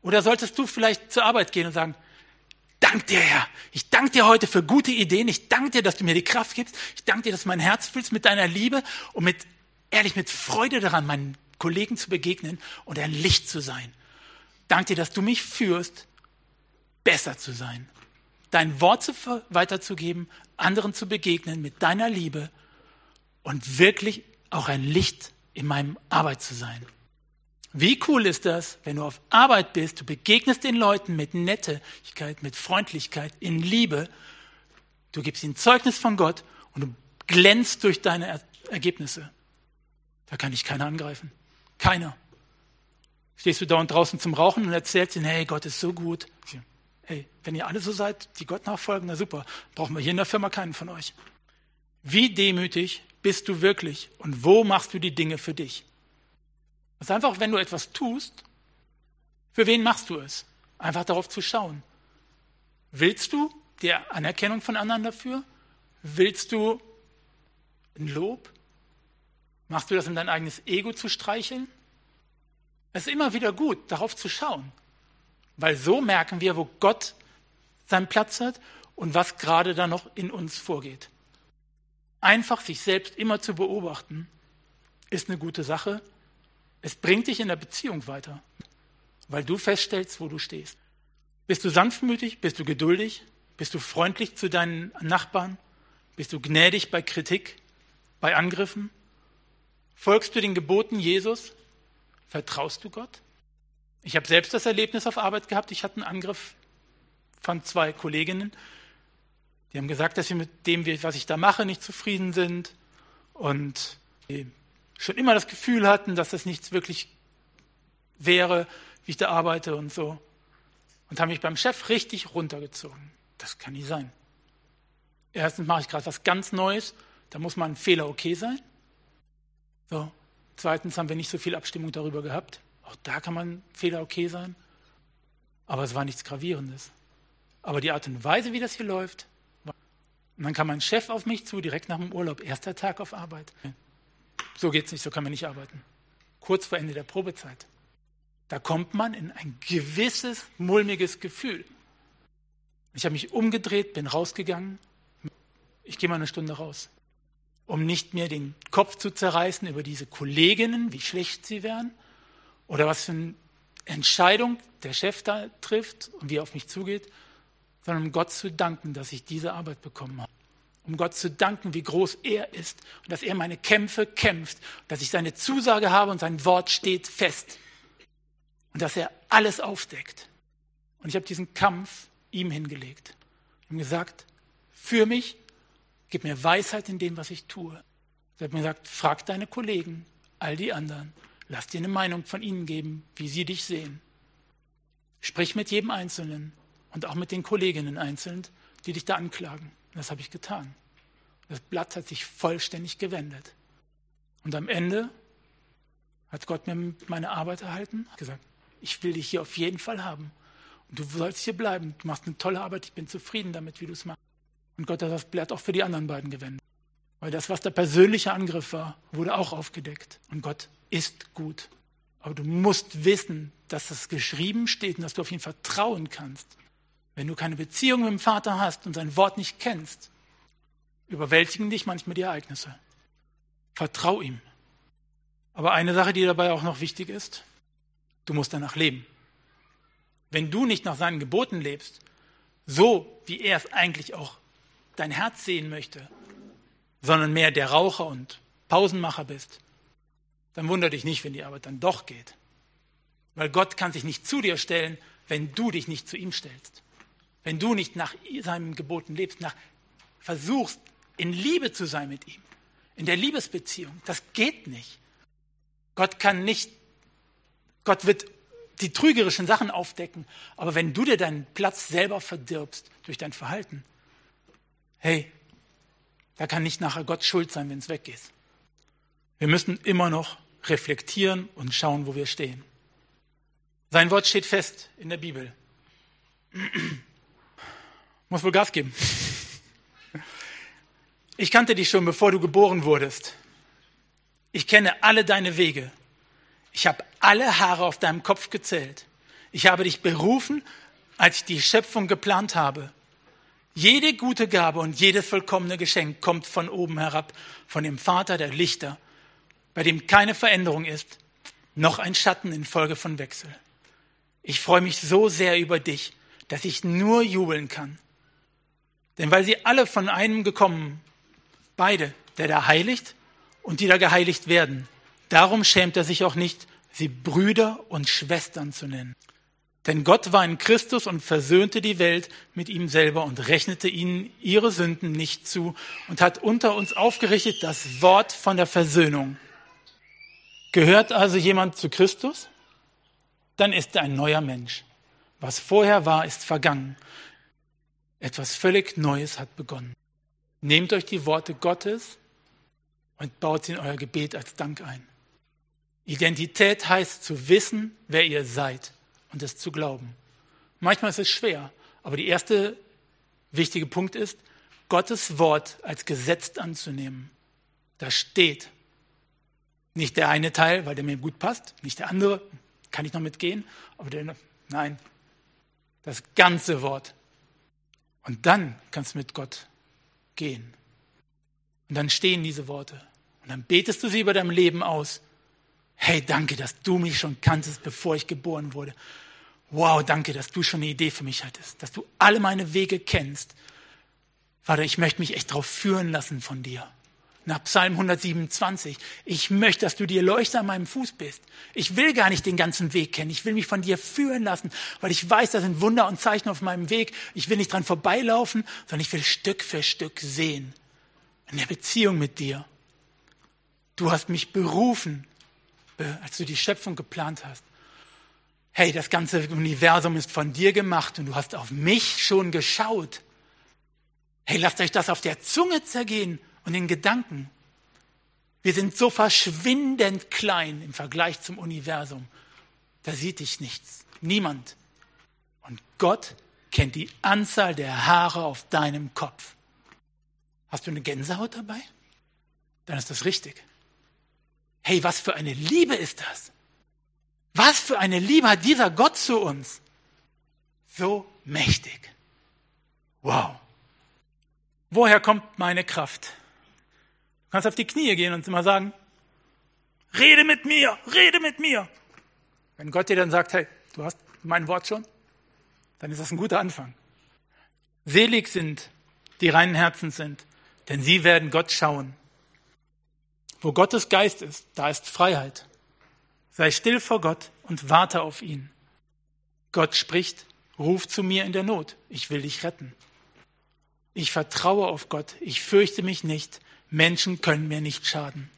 Oder solltest du vielleicht zur Arbeit gehen und sagen, dank dir, Herr. Ich danke dir heute für gute Ideen. Ich danke dir, dass du mir die Kraft gibst. Ich danke dir, dass du mein Herz füllst mit deiner Liebe und mit, ehrlich, mit Freude daran, meinen Kollegen zu begegnen und ein Licht zu sein. Danke dir, dass du mich führst, besser zu sein. Dein Wort zu, weiterzugeben, anderen zu begegnen mit deiner Liebe und wirklich auch ein Licht in meinem Arbeit zu sein. Wie cool ist das, wenn du auf Arbeit bist, du begegnest den Leuten mit Nettigkeit, mit Freundlichkeit, in Liebe, du gibst ihnen Zeugnis von Gott und du glänzt durch deine er Ergebnisse. Da kann dich keiner angreifen. Keiner. Stehst du da und draußen zum Rauchen und erzählst ihnen, hey, Gott ist so gut. Hey, wenn ihr alle so seid, die Gott nachfolgen, na super, brauchen wir hier in der Firma keinen von euch. Wie demütig bist du wirklich und wo machst du die Dinge für dich? Das ist einfach, wenn du etwas tust, für wen machst du es? Einfach darauf zu schauen. Willst du die Anerkennung von anderen dafür? Willst du ein Lob? Machst du das, um dein eigenes Ego zu streicheln? Es ist immer wieder gut, darauf zu schauen. Weil so merken wir, wo Gott seinen Platz hat und was gerade da noch in uns vorgeht. Einfach sich selbst immer zu beobachten, ist eine gute Sache es bringt dich in der Beziehung weiter, weil du feststellst, wo du stehst. Bist du sanftmütig? Bist du geduldig? Bist du freundlich zu deinen Nachbarn? Bist du gnädig bei Kritik, bei Angriffen? Folgst du den Geboten Jesus? Vertraust du Gott? Ich habe selbst das Erlebnis auf Arbeit gehabt. Ich hatte einen Angriff von zwei Kolleginnen. Die haben gesagt, dass sie mit dem, was ich da mache, nicht zufrieden sind. Und schon immer das Gefühl hatten, dass das nichts wirklich wäre, wie ich da arbeite und so. Und haben mich beim Chef richtig runtergezogen. Das kann nicht sein. Erstens mache ich gerade was ganz Neues, da muss mal ein Fehler okay sein. So. Zweitens haben wir nicht so viel Abstimmung darüber gehabt. Auch da kann man Fehler okay sein. Aber es war nichts Gravierendes. Aber die Art und Weise, wie das hier läuft, und dann kam mein Chef auf mich zu, direkt nach dem Urlaub, erster Tag auf Arbeit. So geht's nicht, so kann man nicht arbeiten. Kurz vor Ende der Probezeit. Da kommt man in ein gewisses mulmiges Gefühl. Ich habe mich umgedreht, bin rausgegangen. Ich gehe mal eine Stunde raus, um nicht mehr den Kopf zu zerreißen über diese Kolleginnen, wie schlecht sie wären oder was für eine Entscheidung der Chef da trifft und wie er auf mich zugeht, sondern um Gott zu danken, dass ich diese Arbeit bekommen habe. Um Gott zu danken, wie groß er ist und dass er meine Kämpfe kämpft, dass ich seine Zusage habe und sein Wort steht fest und dass er alles aufdeckt. Und ich habe diesen Kampf ihm hingelegt und gesagt, für mich, gib mir Weisheit in dem, was ich tue. Er hat mir gesagt, frag deine Kollegen, all die anderen, lass dir eine Meinung von ihnen geben, wie sie dich sehen. Sprich mit jedem Einzelnen und auch mit den Kolleginnen einzeln, die dich da anklagen. Und das habe ich getan. Das Blatt hat sich vollständig gewendet. Und am Ende hat Gott mir meine Arbeit erhalten, gesagt, ich will dich hier auf jeden Fall haben. Und du sollst hier bleiben. Du machst eine tolle Arbeit, ich bin zufrieden damit, wie du es machst. Und Gott hat das Blatt auch für die anderen beiden gewendet. Weil das, was der persönliche Angriff war, wurde auch aufgedeckt. Und Gott ist gut. Aber du musst wissen, dass das geschrieben steht und dass du auf ihn vertrauen kannst. Wenn du keine Beziehung mit dem Vater hast und sein Wort nicht kennst, überwältigen dich manchmal die Ereignisse. Vertrau ihm. Aber eine Sache, die dabei auch noch wichtig ist, du musst danach leben. Wenn du nicht nach seinen Geboten lebst, so wie er es eigentlich auch dein Herz sehen möchte, sondern mehr der Raucher und Pausenmacher bist, dann wundere dich nicht, wenn die Arbeit dann doch geht. Weil Gott kann sich nicht zu dir stellen, wenn du dich nicht zu ihm stellst. Wenn du nicht nach seinen Geboten lebst, nach, versuchst, in Liebe zu sein mit ihm, in der Liebesbeziehung. Das geht nicht. Gott kann nicht, Gott wird die trügerischen Sachen aufdecken, aber wenn du dir deinen Platz selber verdirbst durch dein Verhalten, hey, da kann nicht nachher Gott schuld sein, wenn es weg ist. Wir müssen immer noch reflektieren und schauen, wo wir stehen. Sein Wort steht fest in der Bibel. Muss wohl Gas geben. Ich kannte dich schon, bevor du geboren wurdest. Ich kenne alle deine Wege. Ich habe alle Haare auf deinem Kopf gezählt. Ich habe dich berufen, als ich die Schöpfung geplant habe. Jede gute Gabe und jedes vollkommene Geschenk kommt von oben herab, von dem Vater der Lichter, bei dem keine Veränderung ist, noch ein Schatten infolge von Wechsel. Ich freue mich so sehr über dich, dass ich nur jubeln kann. Denn weil sie alle von einem gekommen, beide, der da heiligt und die da geheiligt werden, darum schämt er sich auch nicht, sie Brüder und Schwestern zu nennen. Denn Gott war in Christus und versöhnte die Welt mit ihm selber und rechnete ihnen ihre Sünden nicht zu und hat unter uns aufgerichtet das Wort von der Versöhnung. Gehört also jemand zu Christus? Dann ist er ein neuer Mensch. Was vorher war, ist vergangen. Etwas völlig Neues hat begonnen. Nehmt euch die Worte Gottes und baut sie in euer Gebet als Dank ein. Identität heißt zu wissen, wer ihr seid und es zu glauben. Manchmal ist es schwer, aber der erste wichtige Punkt ist, Gottes Wort als Gesetz anzunehmen. Da steht nicht der eine Teil, weil der mir gut passt, nicht der andere, kann ich noch mitgehen, aber der, nein, das ganze Wort. Und dann kannst du mit Gott gehen. Und dann stehen diese Worte. Und dann betest du sie über deinem Leben aus. Hey, danke, dass du mich schon kanntest, bevor ich geboren wurde. Wow, danke, dass du schon eine Idee für mich hattest, dass du alle meine Wege kennst. Vater, ich möchte mich echt darauf führen lassen von dir nach Psalm 127. Ich möchte, dass du dir Leuchter an meinem Fuß bist. Ich will gar nicht den ganzen Weg kennen. Ich will mich von dir führen lassen, weil ich weiß, da sind Wunder und Zeichen auf meinem Weg. Ich will nicht dran vorbeilaufen, sondern ich will Stück für Stück sehen. In der Beziehung mit dir. Du hast mich berufen, als du die Schöpfung geplant hast. Hey, das ganze Universum ist von dir gemacht und du hast auf mich schon geschaut. Hey, lasst euch das auf der Zunge zergehen und in Gedanken. Wir sind so verschwindend klein im Vergleich zum Universum. Da sieht dich nichts. Niemand. Und Gott kennt die Anzahl der Haare auf deinem Kopf. Hast du eine Gänsehaut dabei? Dann ist das richtig. Hey, was für eine Liebe ist das? Was für eine Liebe hat dieser Gott zu uns? So mächtig. Wow. Woher kommt meine Kraft? Kannst auf die Knie gehen und immer sagen, rede mit mir, rede mit mir. Wenn Gott dir dann sagt, hey, du hast mein Wort schon, dann ist das ein guter Anfang. Selig sind, die reinen Herzen sind, denn sie werden Gott schauen. Wo Gottes Geist ist, da ist Freiheit. Sei still vor Gott und warte auf ihn. Gott spricht, ruf zu mir in der Not, ich will dich retten. Ich vertraue auf Gott, ich fürchte mich nicht, Menschen können mir nicht schaden.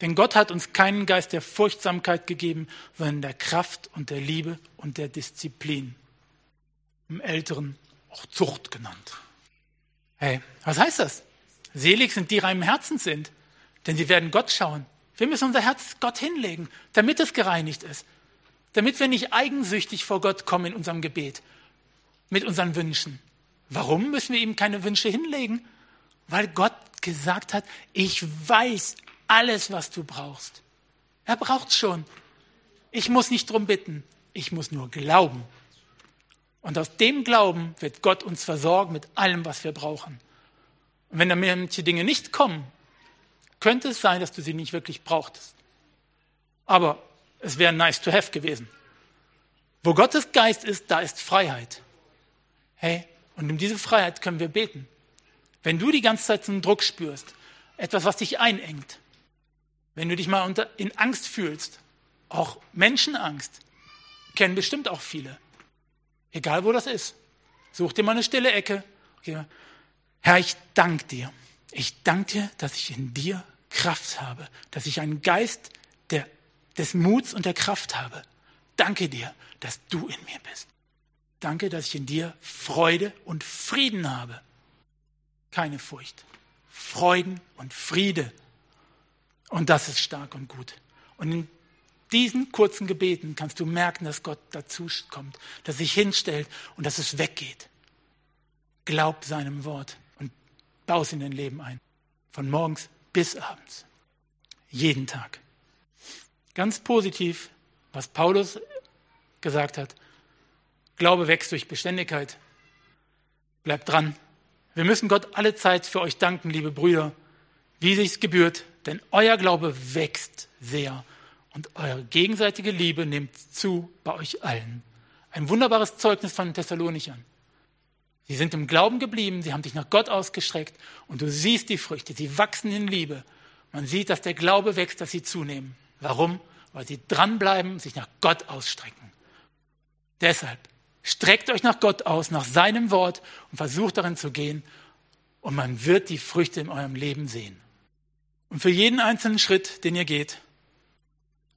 Denn Gott hat uns keinen Geist der Furchtsamkeit gegeben, sondern der Kraft und der Liebe und der Disziplin. Im Älteren auch Zucht genannt. Hey, was heißt das? Selig sind die reinen Herzen sind, denn sie werden Gott schauen. Wir müssen unser Herz Gott hinlegen, damit es gereinigt ist. Damit wir nicht eigensüchtig vor Gott kommen in unserem Gebet mit unseren Wünschen. Warum müssen wir ihm keine Wünsche hinlegen? Weil Gott gesagt hat, ich weiß alles, was du brauchst. Er braucht schon. Ich muss nicht drum bitten. Ich muss nur glauben. Und aus dem Glauben wird Gott uns versorgen mit allem, was wir brauchen. Und wenn da manche Dinge nicht kommen, könnte es sein, dass du sie nicht wirklich brauchtest. Aber es wäre nice to have gewesen. Wo Gottes Geist ist, da ist Freiheit. Hey, und um diese Freiheit können wir beten. Wenn du die ganze Zeit einen Druck spürst, etwas, was dich einengt, wenn du dich mal unter, in Angst fühlst, auch Menschenangst, kennen bestimmt auch viele. Egal wo das ist. Such dir mal eine stille Ecke. Herr, ich danke dir. Ich danke dir, dass ich in dir Kraft habe, dass ich einen Geist der, des Muts und der Kraft habe. Danke dir, dass du in mir bist. Danke, dass ich in dir Freude und Frieden habe. Keine Furcht. Freuden und Friede. Und das ist stark und gut. Und in diesen kurzen Gebeten kannst du merken, dass Gott dazu kommt, dass sich hinstellt und dass es weggeht. Glaub seinem Wort und baue es in dein Leben ein. Von morgens bis abends. Jeden Tag. Ganz positiv, was Paulus gesagt hat. Glaube wächst durch Beständigkeit. Bleibt dran. Wir müssen Gott alle Zeit für euch danken, liebe Brüder, wie sich's gebührt, denn euer Glaube wächst sehr und eure gegenseitige Liebe nimmt zu bei euch allen. Ein wunderbares Zeugnis von den Thessalonichern. Sie sind im Glauben geblieben, sie haben sich nach Gott ausgestreckt und du siehst die Früchte, sie wachsen in Liebe. Man sieht, dass der Glaube wächst, dass sie zunehmen. Warum? Weil sie dranbleiben, sich nach Gott ausstrecken. Deshalb streckt euch nach Gott aus, nach seinem Wort und versucht darin zu gehen und man wird die Früchte in eurem Leben sehen. Und für jeden einzelnen Schritt, den ihr geht,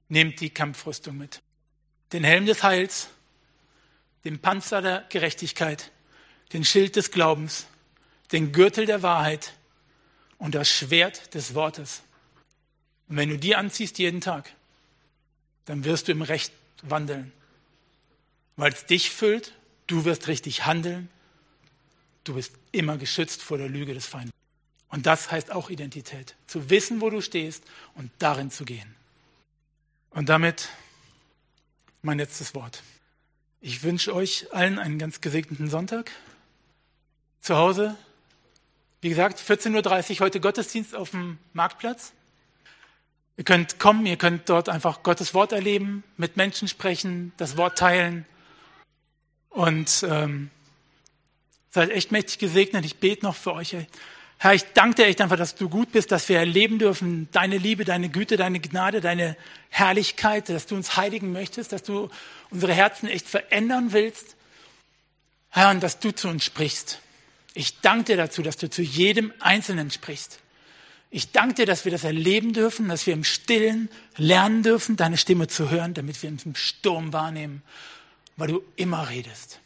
nehmt die Kampfrüstung mit. Den Helm des Heils, den Panzer der Gerechtigkeit, den Schild des Glaubens, den Gürtel der Wahrheit und das Schwert des Wortes. Und wenn du die anziehst jeden Tag, dann wirst du im Recht wandeln, weil es dich füllt, du wirst richtig handeln, du bist immer geschützt vor der Lüge des Feindes. Und das heißt auch Identität, zu wissen, wo du stehst und darin zu gehen. Und damit mein letztes Wort. Ich wünsche euch allen einen ganz gesegneten Sonntag. Zu Hause, wie gesagt, 14.30 Uhr heute Gottesdienst auf dem Marktplatz. Ihr könnt kommen, ihr könnt dort einfach Gottes Wort erleben, mit Menschen sprechen, das Wort teilen. Und ähm, seid echt mächtig gesegnet. Ich bete noch für euch. Herr, ich danke dir echt einfach, dass du gut bist, dass wir erleben dürfen, deine Liebe, deine Güte, deine Gnade, deine Herrlichkeit, dass du uns heiligen möchtest, dass du unsere Herzen echt verändern willst. Herr, und dass du zu uns sprichst. Ich danke dir dazu, dass du zu jedem Einzelnen sprichst. Ich danke dir, dass wir das erleben dürfen, dass wir im Stillen lernen dürfen, deine Stimme zu hören, damit wir uns im Sturm wahrnehmen, weil du immer redest.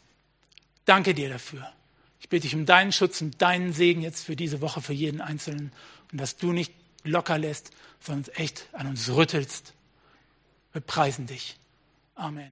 Danke dir dafür. Ich bitte dich um deinen Schutz und deinen Segen jetzt für diese Woche, für jeden Einzelnen und dass du nicht locker lässt, sondern echt an uns rüttelst. Wir preisen dich. Amen.